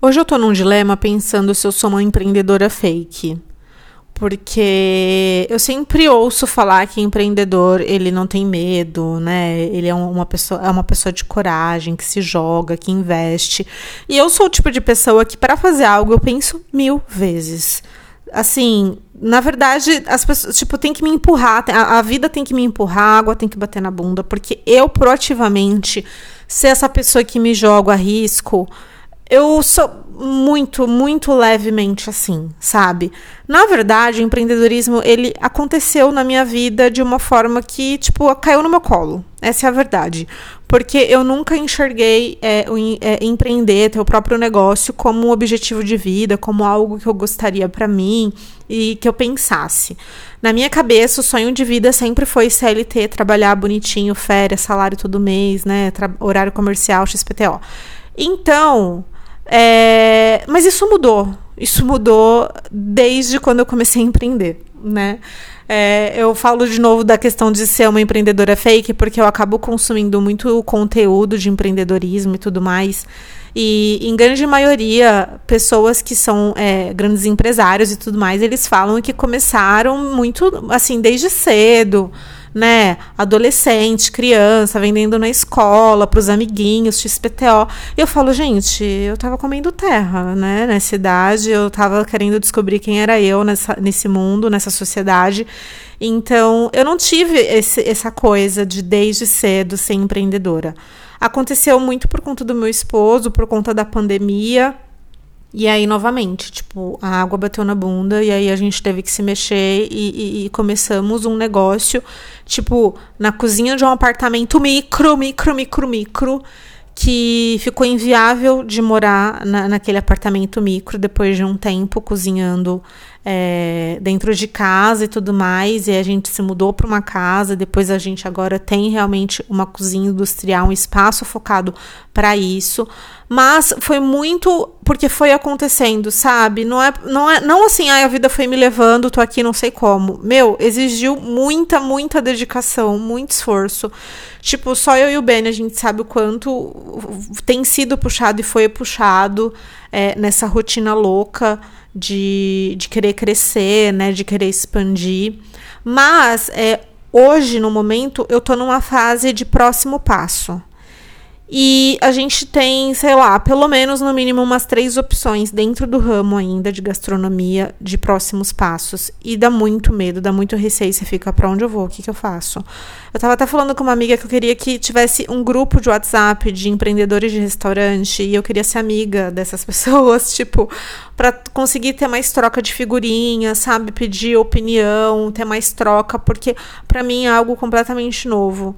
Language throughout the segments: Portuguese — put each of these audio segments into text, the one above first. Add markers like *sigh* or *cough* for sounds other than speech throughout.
Hoje eu tô num dilema pensando se eu sou uma empreendedora fake. Porque eu sempre ouço falar que empreendedor, ele não tem medo, né? Ele é uma pessoa, é uma pessoa de coragem, que se joga, que investe. E eu sou o tipo de pessoa que para fazer algo eu penso mil vezes. Assim, na verdade, as pessoas, tipo, tem que me empurrar, a, a vida tem que me empurrar, a água tem que bater na bunda, porque eu proativamente ser essa pessoa que me joga a risco, eu sou muito, muito levemente assim, sabe? Na verdade, o empreendedorismo, ele aconteceu na minha vida de uma forma que, tipo, caiu no meu colo. Essa é a verdade. Porque eu nunca enxerguei é, é, empreender, ter o próprio negócio como um objetivo de vida, como algo que eu gostaria para mim e que eu pensasse. Na minha cabeça, o sonho de vida sempre foi CLT, trabalhar bonitinho, férias, salário todo mês, né? horário comercial, XPTO. Então, é, mas isso mudou. Isso mudou desde quando eu comecei a empreender, né? É, eu falo de novo da questão de ser uma empreendedora fake, porque eu acabo consumindo muito conteúdo de empreendedorismo e tudo mais. E, em grande maioria, pessoas que são é, grandes empresários e tudo mais, eles falam que começaram muito, assim, desde cedo né, adolescente, criança, vendendo na escola, para os amiguinhos, XPTO. E eu falo, gente, eu tava comendo terra, né, nessa idade, eu tava querendo descobrir quem era eu nessa, nesse mundo, nessa sociedade. Então, eu não tive esse, essa coisa de desde cedo ser empreendedora. Aconteceu muito por conta do meu esposo, por conta da pandemia. E aí, novamente, tipo, a água bateu na bunda e aí a gente teve que se mexer e, e, e, começamos um negócio, tipo, na cozinha de um apartamento micro, micro, micro, micro, que ficou inviável de morar na, naquele apartamento micro depois de um tempo cozinhando é, dentro de casa e tudo mais, e a gente se mudou para uma casa, depois a gente agora tem realmente uma cozinha industrial, um espaço focado para isso. Mas foi muito porque foi acontecendo, sabe? Não é, não é, não assim, ah, a vida foi me levando, tô aqui, não sei como. Meu, exigiu muita, muita dedicação, muito esforço. Tipo, só eu e o Ben, a gente sabe o quanto tem sido puxado e foi puxado é, nessa rotina louca de, de querer crescer, né? De querer expandir. Mas é, hoje, no momento, eu tô numa fase de próximo passo. E a gente tem, sei lá, pelo menos no mínimo umas três opções dentro do ramo ainda de gastronomia de próximos passos. E dá muito medo, dá muito receio. Você fica, pra onde eu vou? O que, que eu faço? Eu tava até falando com uma amiga que eu queria que tivesse um grupo de WhatsApp de empreendedores de restaurante. E eu queria ser amiga dessas *laughs* pessoas, tipo, para conseguir ter mais troca de figurinha, sabe? Pedir opinião, ter mais troca, porque para mim é algo completamente novo.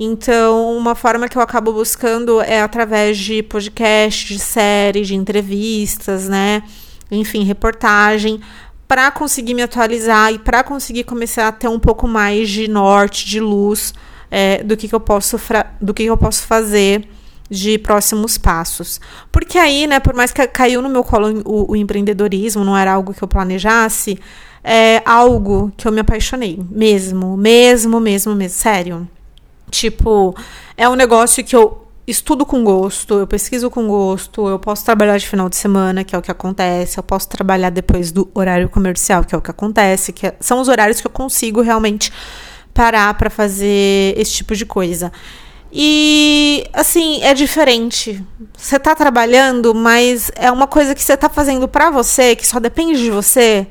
Então, uma forma que eu acabo buscando é através de podcast, de série, de entrevistas, né? Enfim, reportagem, para conseguir me atualizar e para conseguir começar a ter um pouco mais de norte, de luz é, do que, que eu posso do que, que eu posso fazer de próximos passos. Porque aí, né, por mais que caiu no meu colo o, o empreendedorismo, não era algo que eu planejasse, é algo que eu me apaixonei, mesmo, mesmo, mesmo, mesmo, sério. Tipo, é um negócio que eu estudo com gosto, eu pesquiso com gosto, eu posso trabalhar de final de semana, que é o que acontece, eu posso trabalhar depois do horário comercial, que é o que acontece, que é, são os horários que eu consigo realmente parar para fazer esse tipo de coisa. E assim, é diferente. Você tá trabalhando, mas é uma coisa que você tá fazendo para você, que só depende de você.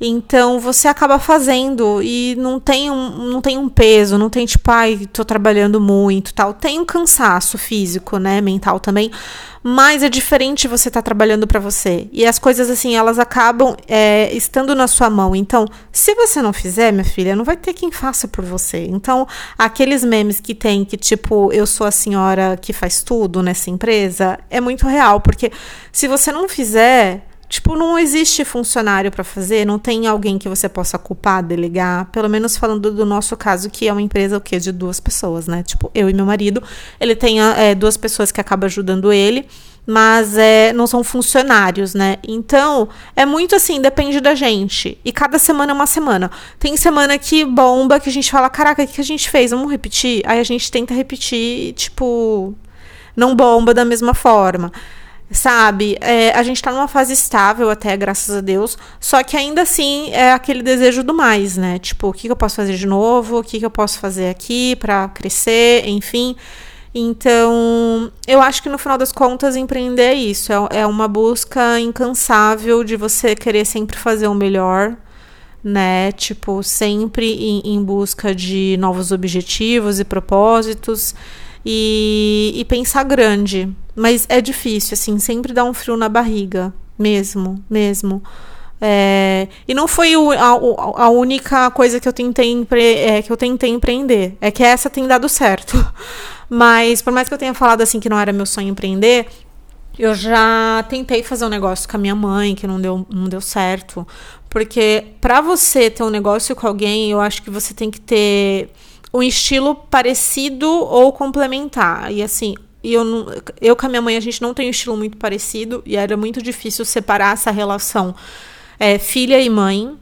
Então você acaba fazendo e não tem um, não tem um peso, não tem tipo, ai, tô trabalhando muito, tal. Tem um cansaço físico, né, mental também, mas é diferente você estar tá trabalhando para você. E as coisas assim, elas acabam é, estando na sua mão. Então, se você não fizer, minha filha, não vai ter quem faça por você. Então, aqueles memes que tem que tipo, eu sou a senhora que faz tudo nessa empresa, é muito real, porque se você não fizer, Tipo, não existe funcionário para fazer, não tem alguém que você possa culpar, delegar. Pelo menos falando do nosso caso, que é uma empresa o quê? de duas pessoas, né? Tipo, eu e meu marido. Ele tem é, duas pessoas que acabam ajudando ele, mas é, não são funcionários, né? Então, é muito assim, depende da gente. E cada semana é uma semana. Tem semana que bomba, que a gente fala, caraca, o que a gente fez? Vamos repetir? Aí a gente tenta repetir, tipo, não bomba da mesma forma. Sabe? É, a gente tá numa fase estável até, graças a Deus. Só que ainda assim é aquele desejo do mais, né? Tipo, o que, que eu posso fazer de novo? O que, que eu posso fazer aqui para crescer? Enfim. Então, eu acho que no final das contas, empreender é isso. É, é uma busca incansável de você querer sempre fazer o melhor, né? Tipo, sempre em, em busca de novos objetivos e propósitos e, e pensar grande. Mas é difícil, assim, sempre dá um frio na barriga. Mesmo, mesmo. É, e não foi o, a, a, única coisa que eu tentei empre, é, que eu tentei empreender. É que essa tem dado certo. *laughs* Mas por mais que eu tenha falado assim que não era meu sonho empreender, eu já tentei fazer um negócio com a minha mãe que não deu, não deu certo. Porque para você ter um negócio com alguém, eu acho que você tem que ter um estilo parecido ou complementar. E assim, eu, não, eu com a minha mãe, a gente não tem um estilo muito parecido e era muito difícil separar essa relação é, filha e mãe.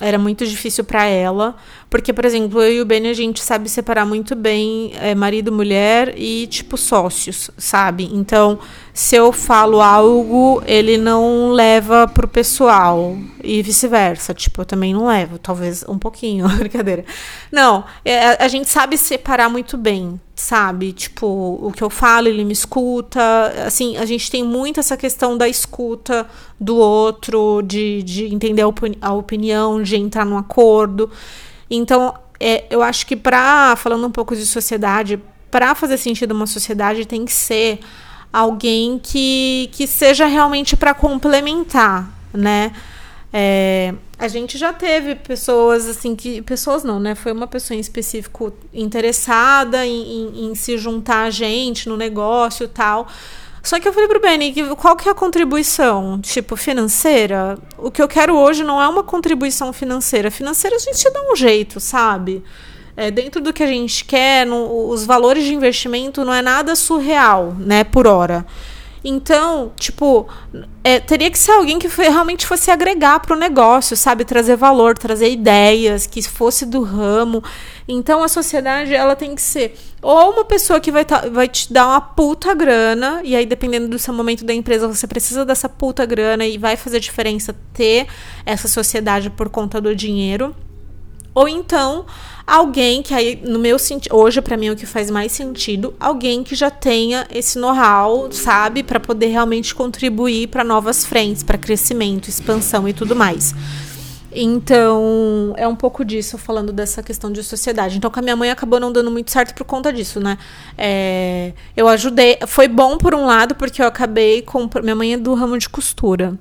Era muito difícil para ela, porque, por exemplo, eu e o Benny a gente sabe separar muito bem é, marido, mulher e, tipo, sócios, sabe? Então, se eu falo algo, ele não leva pro pessoal e vice-versa. Tipo, eu também não levo, talvez um pouquinho, *laughs* brincadeira. Não, é, a gente sabe separar muito bem, sabe? Tipo, o que eu falo, ele me escuta. Assim, a gente tem muito essa questão da escuta do outro, de, de entender a, opini a opinião, de entrar num acordo. Então, é, eu acho que para falando um pouco de sociedade, para fazer sentido uma sociedade tem que ser alguém que, que seja realmente para complementar, né? É, a gente já teve pessoas assim que. Pessoas não, né? Foi uma pessoa em específico interessada em, em, em se juntar a gente no negócio e tal. Só que eu falei pro Benny, qual que é a contribuição, tipo, financeira? O que eu quero hoje não é uma contribuição financeira. Financeira a gente dá um jeito, sabe? É, dentro do que a gente quer, no, os valores de investimento não é nada surreal, né, por hora. Então, tipo, é, teria que ser alguém que realmente fosse agregar para o negócio, sabe? Trazer valor, trazer ideias, que fosse do ramo. Então, a sociedade, ela tem que ser ou uma pessoa que vai, tá, vai te dar uma puta grana, e aí, dependendo do seu momento da empresa, você precisa dessa puta grana e vai fazer diferença ter essa sociedade por conta do dinheiro. Ou então, alguém que aí, no meu sentido, hoje para mim é o que faz mais sentido, alguém que já tenha esse know-how, sabe, para poder realmente contribuir para novas frentes, para crescimento, expansão e tudo mais. Então, é um pouco disso, falando dessa questão de sociedade. Então, com a minha mãe acabou não dando muito certo por conta disso, né? É, eu ajudei. Foi bom por um lado, porque eu acabei com. Minha mãe é do ramo de costura.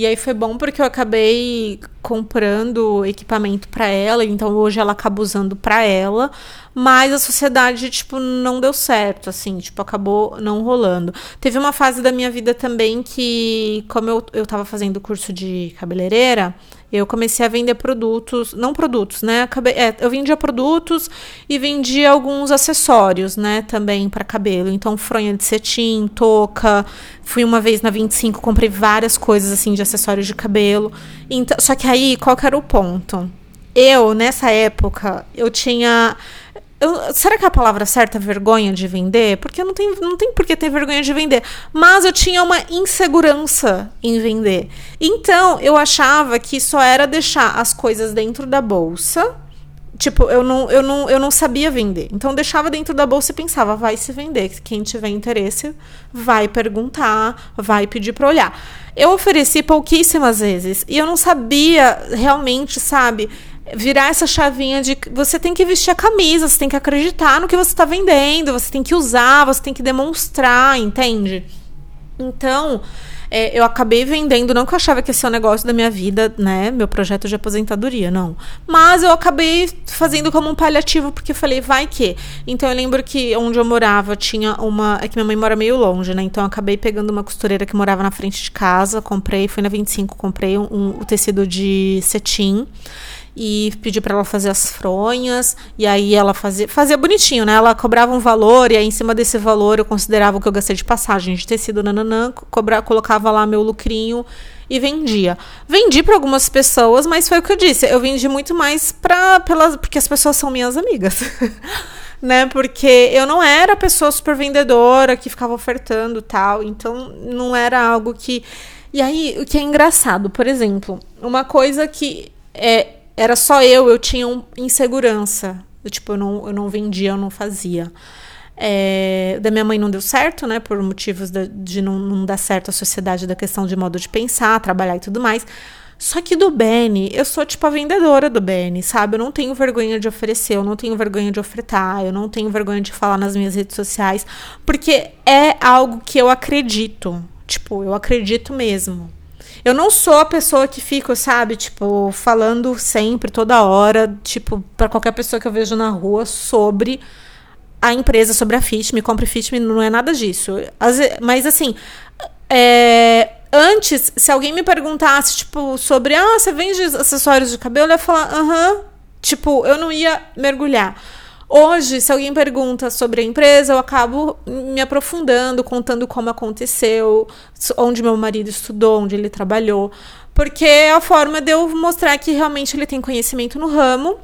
E aí foi bom porque eu acabei comprando equipamento para ela, então hoje ela acaba usando para ela, mas a sociedade tipo não deu certo, assim, tipo acabou não rolando. Teve uma fase da minha vida também que como eu eu tava fazendo curso de cabeleireira, eu comecei a vender produtos, não produtos, né? Acabei, é, eu vendia produtos e vendia alguns acessórios, né? Também para cabelo. Então, fronha de cetim, touca. Fui uma vez na 25, comprei várias coisas assim de acessórios de cabelo. Então, só que aí, qual que era o ponto? Eu, nessa época, eu tinha eu, será que é a palavra certa é vergonha de vender? Porque não tem, não tem por que ter vergonha de vender. Mas eu tinha uma insegurança em vender. Então, eu achava que só era deixar as coisas dentro da bolsa. Tipo, eu não, eu não, eu não sabia vender. Então, eu deixava dentro da bolsa e pensava, vai se vender. Quem tiver interesse, vai perguntar, vai pedir para olhar. Eu ofereci pouquíssimas vezes. E eu não sabia realmente, sabe? Virar essa chavinha de você tem que vestir a camisa, você tem que acreditar no que você está vendendo, você tem que usar, você tem que demonstrar, entende? Então, é, eu acabei vendendo, não que eu achava que ia ser o negócio da minha vida, né? Meu projeto de aposentadoria, não. Mas eu acabei fazendo como um paliativo, porque eu falei, vai que. Então eu lembro que onde eu morava tinha uma. É que minha mãe mora meio longe, né? Então eu acabei pegando uma costureira que morava na frente de casa, comprei, fui na 25, comprei um, um, o tecido de cetim e pedi para ela fazer as fronhas, e aí ela fazia, fazia bonitinho, né? Ela cobrava um valor, e aí em cima desse valor eu considerava o que eu gastei de passagem de tecido, nananã, cobra, colocava lá meu lucrinho e vendia. Vendi para algumas pessoas, mas foi o que eu disse, eu vendi muito mais para pelas porque as pessoas são minhas amigas. *laughs* né? Porque eu não era pessoa super vendedora que ficava ofertando tal, então não era algo que. E aí, o que é engraçado, por exemplo, uma coisa que é, era só eu, eu tinha um, insegurança. Eu, tipo, eu não, eu não vendia, eu não fazia. É, da minha mãe não deu certo, né? Por motivos de, de não, não dar certo a sociedade da questão de modo de pensar, trabalhar e tudo mais. Só que do Beni, eu sou tipo a vendedora do Beni, sabe? Eu não tenho vergonha de oferecer, eu não tenho vergonha de ofertar, eu não tenho vergonha de falar nas minhas redes sociais, porque é algo que eu acredito. Tipo, eu acredito mesmo. Eu não sou a pessoa que fico, sabe, tipo, falando sempre, toda hora, tipo, para qualquer pessoa que eu vejo na rua sobre a empresa, sobre a Fit, me compre Fit, não é nada disso. Mas assim, é, Antes, se alguém me perguntasse, tipo, sobre, ah, você vende acessórios de cabelo, eu ia falar, aham. Tipo, eu não ia mergulhar. Hoje, se alguém pergunta sobre a empresa, eu acabo me aprofundando, contando como aconteceu, onde meu marido estudou, onde ele trabalhou. Porque é a forma de eu mostrar que realmente ele tem conhecimento no ramo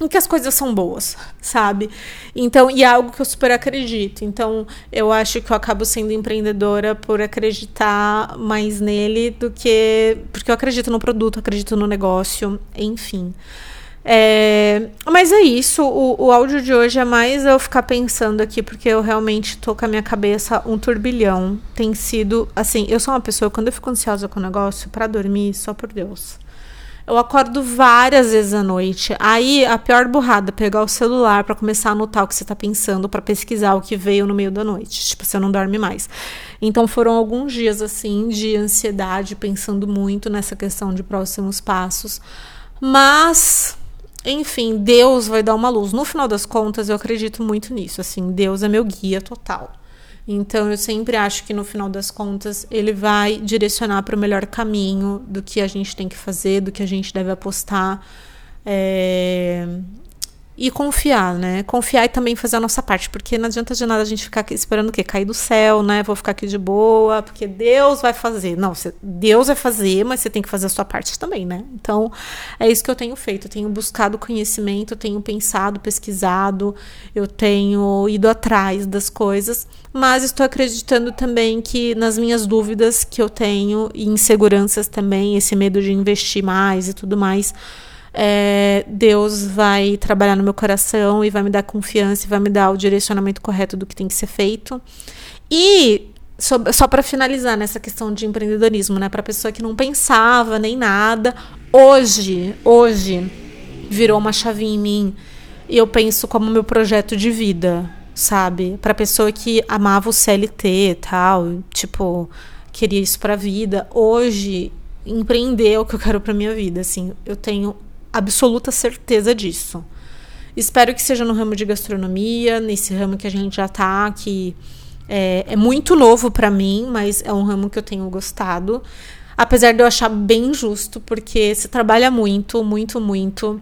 em que as coisas são boas, sabe? Então, e é algo que eu super acredito. Então, eu acho que eu acabo sendo empreendedora por acreditar mais nele do que. Porque eu acredito no produto, acredito no negócio, enfim. É, mas é isso, o, o áudio de hoje é mais eu ficar pensando aqui, porque eu realmente tô com a minha cabeça um turbilhão. Tem sido, assim, eu sou uma pessoa, quando eu fico ansiosa com o negócio, para dormir, só por Deus. Eu acordo várias vezes à noite. Aí a pior burrada, pegar o celular para começar a anotar o que você tá pensando, para pesquisar o que veio no meio da noite. Tipo, você não dorme mais. Então foram alguns dias assim de ansiedade, pensando muito nessa questão de próximos passos. Mas enfim, Deus vai dar uma luz. No final das contas, eu acredito muito nisso. Assim, Deus é meu guia total. Então eu sempre acho que no final das contas ele vai direcionar para o melhor caminho do que a gente tem que fazer, do que a gente deve apostar. É... E confiar, né? Confiar e também fazer a nossa parte, porque não adianta de nada a gente ficar esperando o quê? Cair do céu, né? Vou ficar aqui de boa, porque Deus vai fazer. Não, você, Deus vai fazer, mas você tem que fazer a sua parte também, né? Então, é isso que eu tenho feito. Eu tenho buscado conhecimento, eu tenho pensado, pesquisado, eu tenho ido atrás das coisas, mas estou acreditando também que nas minhas dúvidas que eu tenho, e inseguranças também, esse medo de investir mais e tudo mais é, Deus vai trabalhar no meu coração e vai me dar confiança e vai me dar o direcionamento correto do que tem que ser feito. E só, só para finalizar nessa questão de empreendedorismo, né, para pessoa que não pensava nem nada, hoje, hoje virou uma chave em mim e eu penso como meu projeto de vida, sabe? Para pessoa que amava o CLT e tal, tipo, queria isso para vida, hoje empreender é o que eu quero para minha vida, assim. Eu tenho absoluta certeza disso. Espero que seja no ramo de gastronomia, nesse ramo que a gente já tá, que é, é muito novo para mim, mas é um ramo que eu tenho gostado. Apesar de eu achar bem justo, porque se trabalha muito, muito, muito.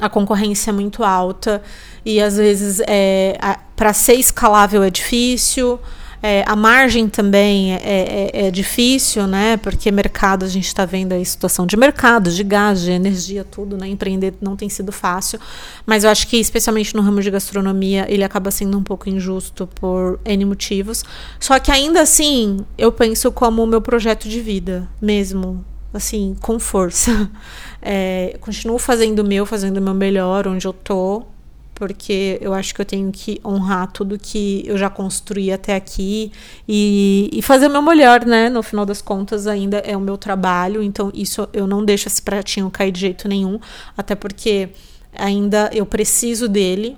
A concorrência é muito alta e às vezes é, para ser escalável é difícil. É, a margem também é, é, é, difícil, né? Porque mercado, a gente está vendo a situação de mercado, de gás, de energia, tudo, né? Empreender não tem sido fácil. Mas eu acho que, especialmente no ramo de gastronomia, ele acaba sendo um pouco injusto por N motivos. Só que ainda assim, eu penso como o meu projeto de vida mesmo. Assim, com força. *laughs* É, continuo fazendo o meu, fazendo o meu melhor onde eu tô porque eu acho que eu tenho que honrar tudo que eu já construí até aqui e, e fazer o meu melhor, né? No final das contas, ainda é o meu trabalho, então isso eu não deixo esse pratinho cair de jeito nenhum, até porque ainda eu preciso dele.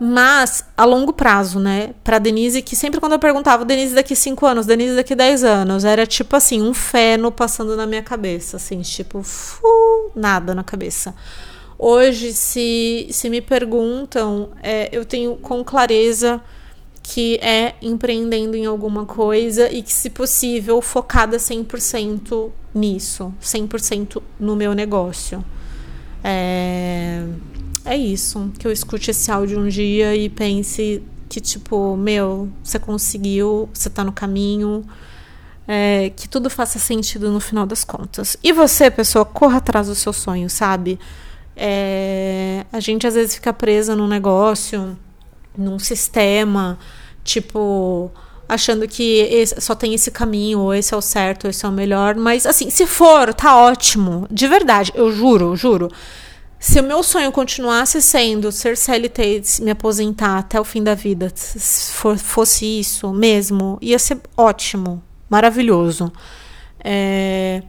Mas a longo prazo, né? Pra Denise, que sempre quando eu perguntava, Denise daqui 5 anos, Denise daqui 10 anos, era tipo assim, um feno passando na minha cabeça, assim, tipo, nada na cabeça. Hoje, se, se me perguntam, é, eu tenho com clareza que é empreendendo em alguma coisa e que, se possível, focada 100% nisso, 100% no meu negócio. É, é isso. Que eu escute esse áudio um dia e pense que, tipo, meu, você conseguiu, você tá no caminho. É, que tudo faça sentido no final das contas. E você, pessoa, corra atrás do seu sonho, sabe? É, a gente às vezes fica presa num negócio num sistema, tipo, achando que só tem esse caminho, ou esse é o certo, esse é o melhor. Mas, assim, se for, tá ótimo. De verdade, eu juro, juro. Se o meu sonho continuasse sendo ser CLT, me aposentar até o fim da vida, se for, fosse isso mesmo, ia ser ótimo, maravilhoso. É...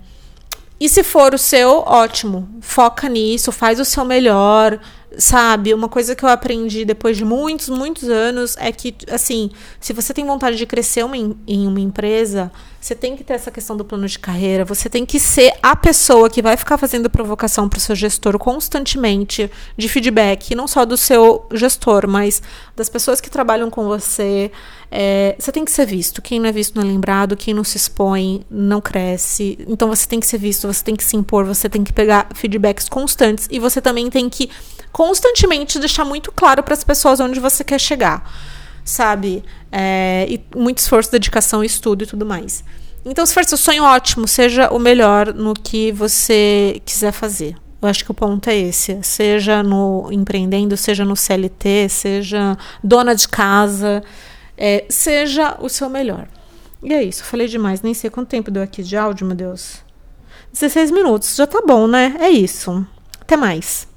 E se for o seu, ótimo. Foca nisso, faz o seu melhor sabe? Uma coisa que eu aprendi depois de muitos, muitos anos é que, assim, se você tem vontade de crescer uma, em uma empresa, você tem que ter essa questão do plano de carreira, você tem que ser a pessoa que vai ficar fazendo provocação para o seu gestor constantemente de feedback, não só do seu gestor, mas das pessoas que trabalham com você. É, você tem que ser visto. Quem não é visto não é lembrado, quem não se expõe não cresce. Então você tem que ser visto, você tem que se impor, você tem que pegar feedbacks constantes e você também tem que constantemente deixar muito claro para as pessoas onde você quer chegar, sabe? É, e muito esforço, dedicação, estudo e tudo mais. Então, se for seu sonho, ótimo, seja o melhor no que você quiser fazer. Eu acho que o ponto é esse. Seja no empreendendo, seja no CLT, seja dona de casa, é, seja o seu melhor. E é isso. Falei demais. Nem sei quanto tempo deu aqui de áudio, meu Deus. 16 minutos. Já tá bom, né? É isso. Até mais.